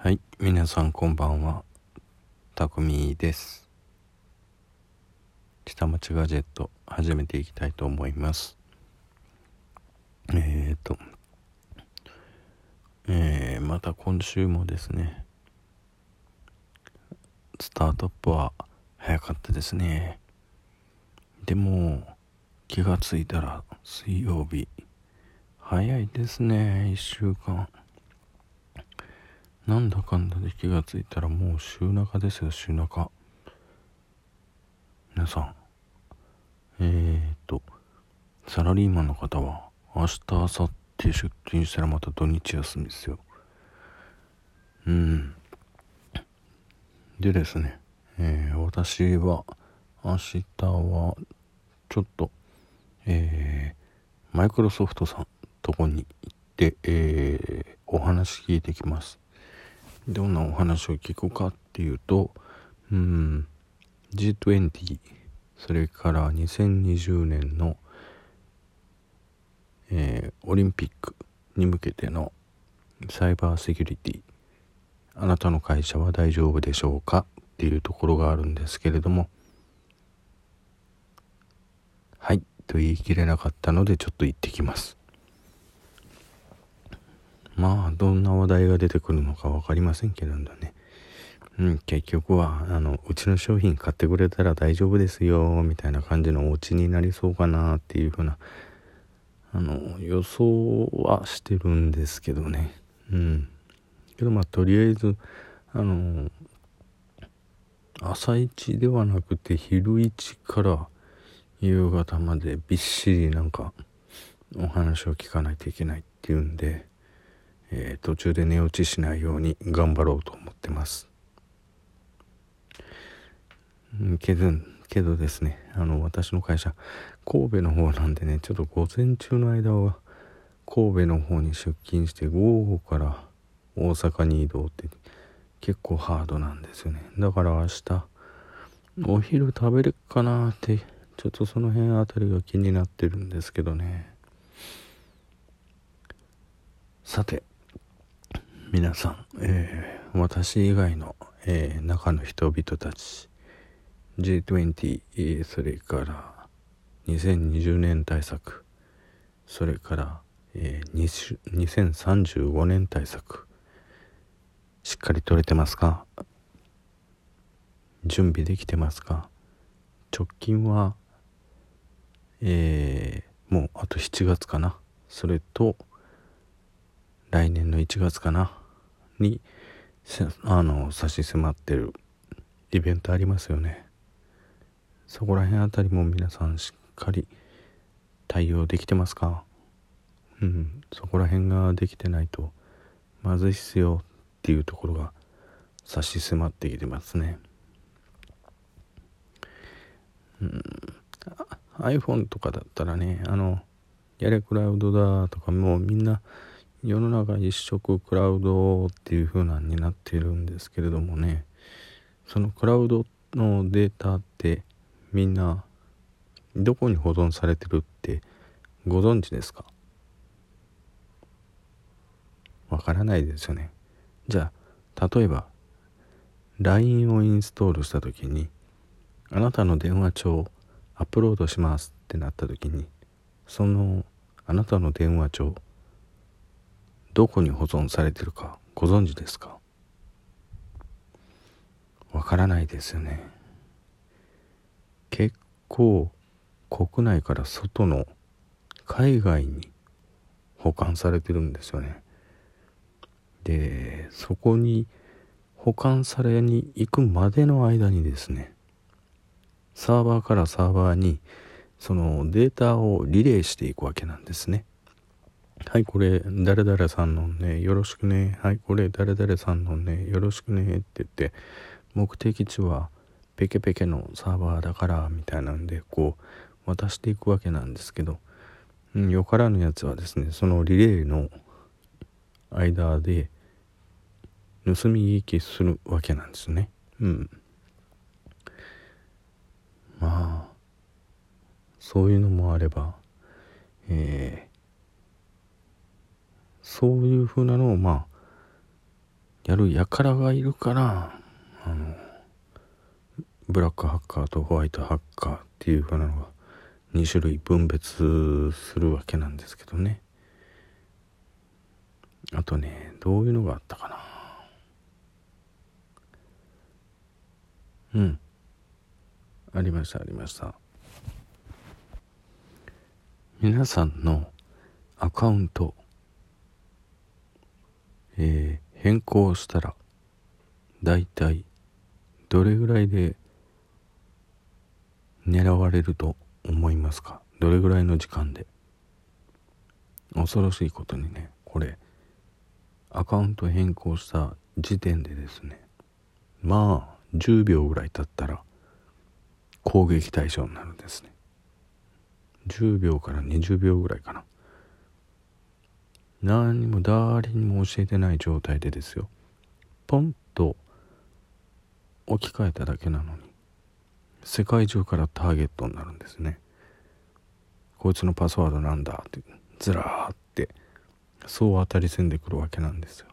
はい。皆さんこんばんは。たくみです。下町ガジェット始めていきたいと思います。えっ、ー、とえー、また今週もですねスタートアップは早かったですね。でも気がついたら水曜日早いですね。1週間。なんだかんだで気がついたらもう週中ですよ週中。皆さん。えー、っとサラリーマンの方は明日明後日出勤したらまた土日休みですよ。うん。でですね、えー、私は明日はちょっとえー、マイクロソフトさんとこに行って、えー、お話聞いてきます。どんなお話を聞くかっていうと、うん、G20 それから2020年の、えー、オリンピックに向けてのサイバーセキュリティあなたの会社は大丈夫でしょうかっていうところがあるんですけれども。はいと言い切れなかったのでちょっと行ってきます。まあどんな話題が出てくるのか分かりませんけれどね。うん、結局はあのうちの商品買ってくれたら大丈夫ですよみたいな感じのお家になりそうかなっていうふうなあの予想はしてるんですけどね。うん。けどまあとりあえずあの朝一ではなくて昼一から夕方までびっしりなんかお話を聞かないといけないっていうんでえー、途中で寝落ちしないように頑張ろうと思ってます。けどけどですねあの私の会社神戸の方なんでねちょっと午前中の間は神戸の方に出勤して午後から大阪に移動って結構ハードなんですよねだから明日お昼食べれっかなってちょっとその辺あたりが気になってるんですけどねさて皆さん、えー、私以外の、えー、中の人々たち G20 それから2020年対策それから、えー、2035年対策しっかり取れてますか？準備できてますか？直近はえー、もうあと7月かな。それと来年の1月かな。にあの差し迫ってるイベントありますよね。そこら辺あたりも皆さんしっかり対応できてますか？うんそこら辺ができてないとまずいっすよっていうところが差し迫ってきてますね。うん iPhone とかだったらねあのやれクラウドだとかもうみんな世の中一色クラウドっていう風なになっているんですけれどもね。そのクラウドのデータってみんなどこに保存されてるってご存知ですか？わからないですよね。じゃあ例えば LINE をインストールした時にあなたの電話帳アップロードしますってなった時にそのあなたの電話帳どこに保存されてるかご存知ですか？わからないですよね。結構国内から外の海外に保管されてるんですよね。でそこに保管されに行くまでの間にですねサーバーからサーバーにそのデータをリレーしていくわけなんですね。はい、これ、誰々さんのね、よろしくね。はい、これ、誰々さんのね、よろしくね。って言って、目的地はペケペケのサーバーだから、みたいなんで、こう、渡していくわけなんですけど、うん、よからぬやつはですね、そのリレーの間で、盗み聞きするわけなんですね。うん。まあ、そういうのもあれば、えーそういうふうなのをまあやる輩がいるからあのブラックハッカーとホワイトハッカーっていうふうなのが2種類分別するわけなんですけどね。あとねどういうのがあったかな。うん。ありましたありました。皆さんのアカウントえー、変更したらだいたいどれぐらいで狙われると思いますか？どれぐらいの時間で？恐ろしいことにねこれアカウント変更した時点でですねまあ10秒ぐらい経ったら攻撃対象になるんですね。10秒から20秒ぐらいかな。何にも誰にも教えてない状態でですよ。ポンと置き換えただけなのに世界中からターゲットになるんですね。こいつのパスワードなんだってずらーってそう当たり線でくるわけなんですよ。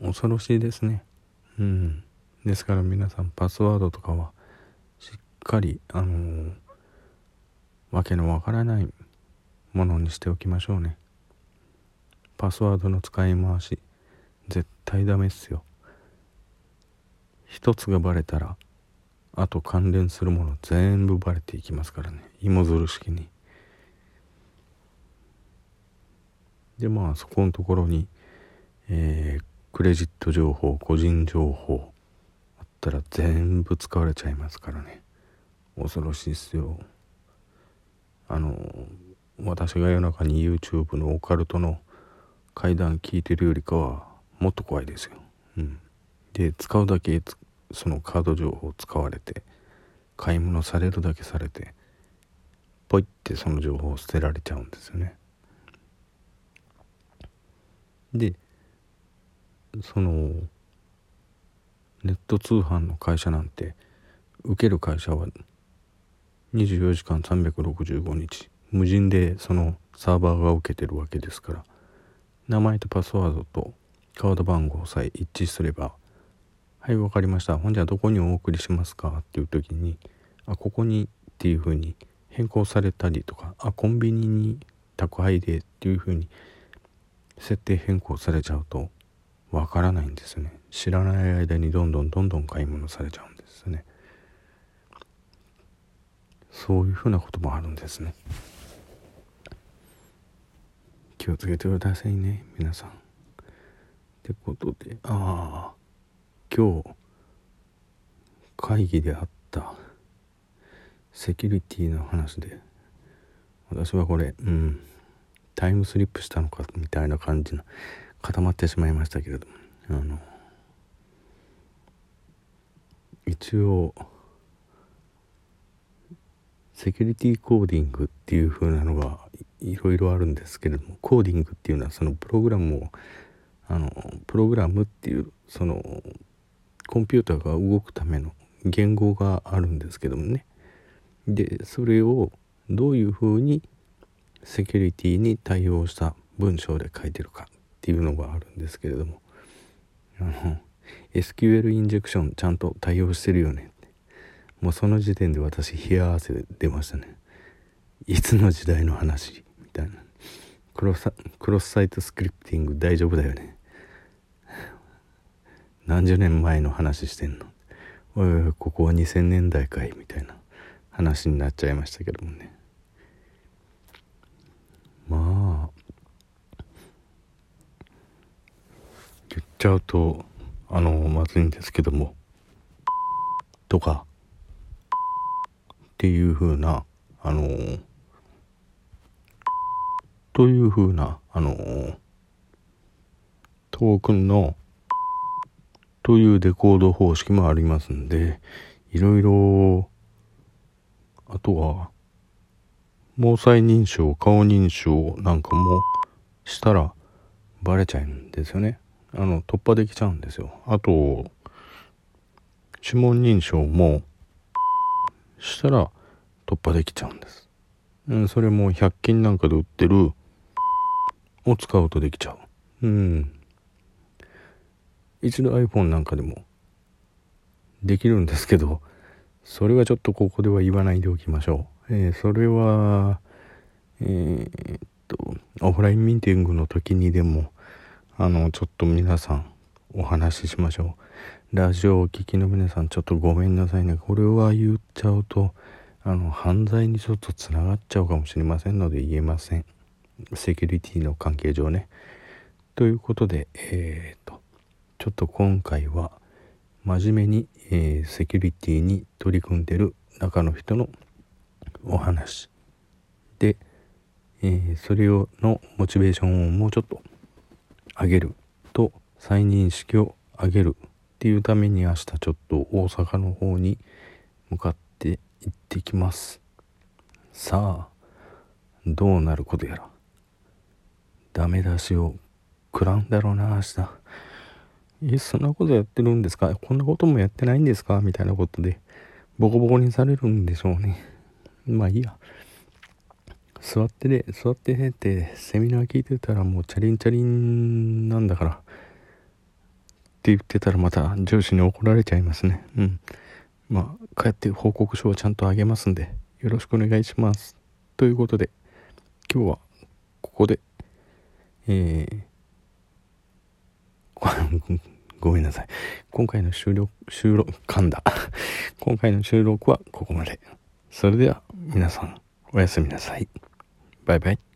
恐ろしいですね。うん。ですから皆さんパスワードとかはしっかりあのー、わけのわからないものにしておきましょうね。パスワードの使い回し絶対ダメっすよ。一つがバレたらあと関連するもの全部バレていきますからね。芋づる式に。でまあそこのところに、えー、クレジット情報個人情報あったら全部使われちゃいますからね。恐ろしいっすよ。あの私が夜中に YouTube のオカルトの階段聞いてるよりかはもっと怖いですよ、うん、で使うだけそのカード情報を使われて買い物されるだけされてポイってその情報を捨てられちゃうんですよね。でそのネット通販の会社なんて受ける会社は24時間365日。無人でそのサーバーが受けてるわけですから。名前とパスワードとカード番号さえ一致すれば「はい分かりました。ほんじゃどこにお送りしますか?」っていう時に「あここに」っていうふうに変更されたりとか「あコンビニに宅配で」っていうふうに設定変更されちゃうとわからないんですね。知らない間にどんどんどんどん買い物されちゃうんですね。そういうふうなこともあるんですね。気をつけてくださいね皆さん。ってことでああ今日会議であったセキュリティの話で私はこれうんタイムスリップしたのかみたいな感じの固まってしまいましたけれどもあの一応セキュリティコーディングっていう風なのがいろいろあるんですけれどもコーディングっていうのはそのプログラムをあのプログラムっていうそのコンピューターが動くための言語があるんですけどもね。でそれをどういうふうにセキュリティに対応した文章で書いてるかっていうのがあるんですけれども。あの SQL インジェクションちゃんと対応してるよね。ってもうその時点で私冷や汗出ましたね。いつの時代の話。たいな。クロスクロスサイトスクリプティング大丈夫だよね。何十年前の話してんの。おいおいここは2000年代かい。みたいな話になっちゃいましたけどもね。まあ。言っちゃうとあのまずいんですけども。とか。っていう風なあのという風なあのトークンのというデコード方式もありますんでいろいろあとは毛細認証顔認証なんかもしたらバレちゃうんですよね。あの突破できちゃうんですよ。あと指紋認証もしたら突破できちゃうんです、うん、それも100均なんかで売ってるを使うとできちゃう。うん。一度 iPhone なんかでもできるんですけどそれはちょっとここでは言わないでおきましょう、えー、それはえー、っとオフラインミーティングの時にでもあのちょっと皆さんお話ししましょう。ラジオをお聴きの皆さんちょっとごめんなさいね。これは言っちゃうとあの犯罪にちょっとつながっちゃうかもしれませんので言えません。セキュリティの関係上ね。ということでえー、っとちょっと今回は真面目に、えー、セキュリティに取り組んでる中の人のお話で、えー、それをのモチベーションをもうちょっと上げると再認識を上げるっていうために明日ちょっと大阪の方に向かって行ってきます。さあどうなることやら。ダメ出しを食らうんだろうな明日。えそんなことやってるんですか？こんなこともやってないんですか？みたいなことでボコボコにされるんでしょうね。まあいいや。座ってで座ってねってセミナー聞いてたらもうチャリンチャリンなんだから。って言ってたらまた上司に怒られちゃいますね。うん。まあ帰って報告書をちゃんとあげますんでよろしくお願いします。ということで今日はここで。えー、ごめんなさい。今回の収録、収録、噛んだ。今回の収録はここまで。それでは皆さん、おやすみなさい。バイバイ。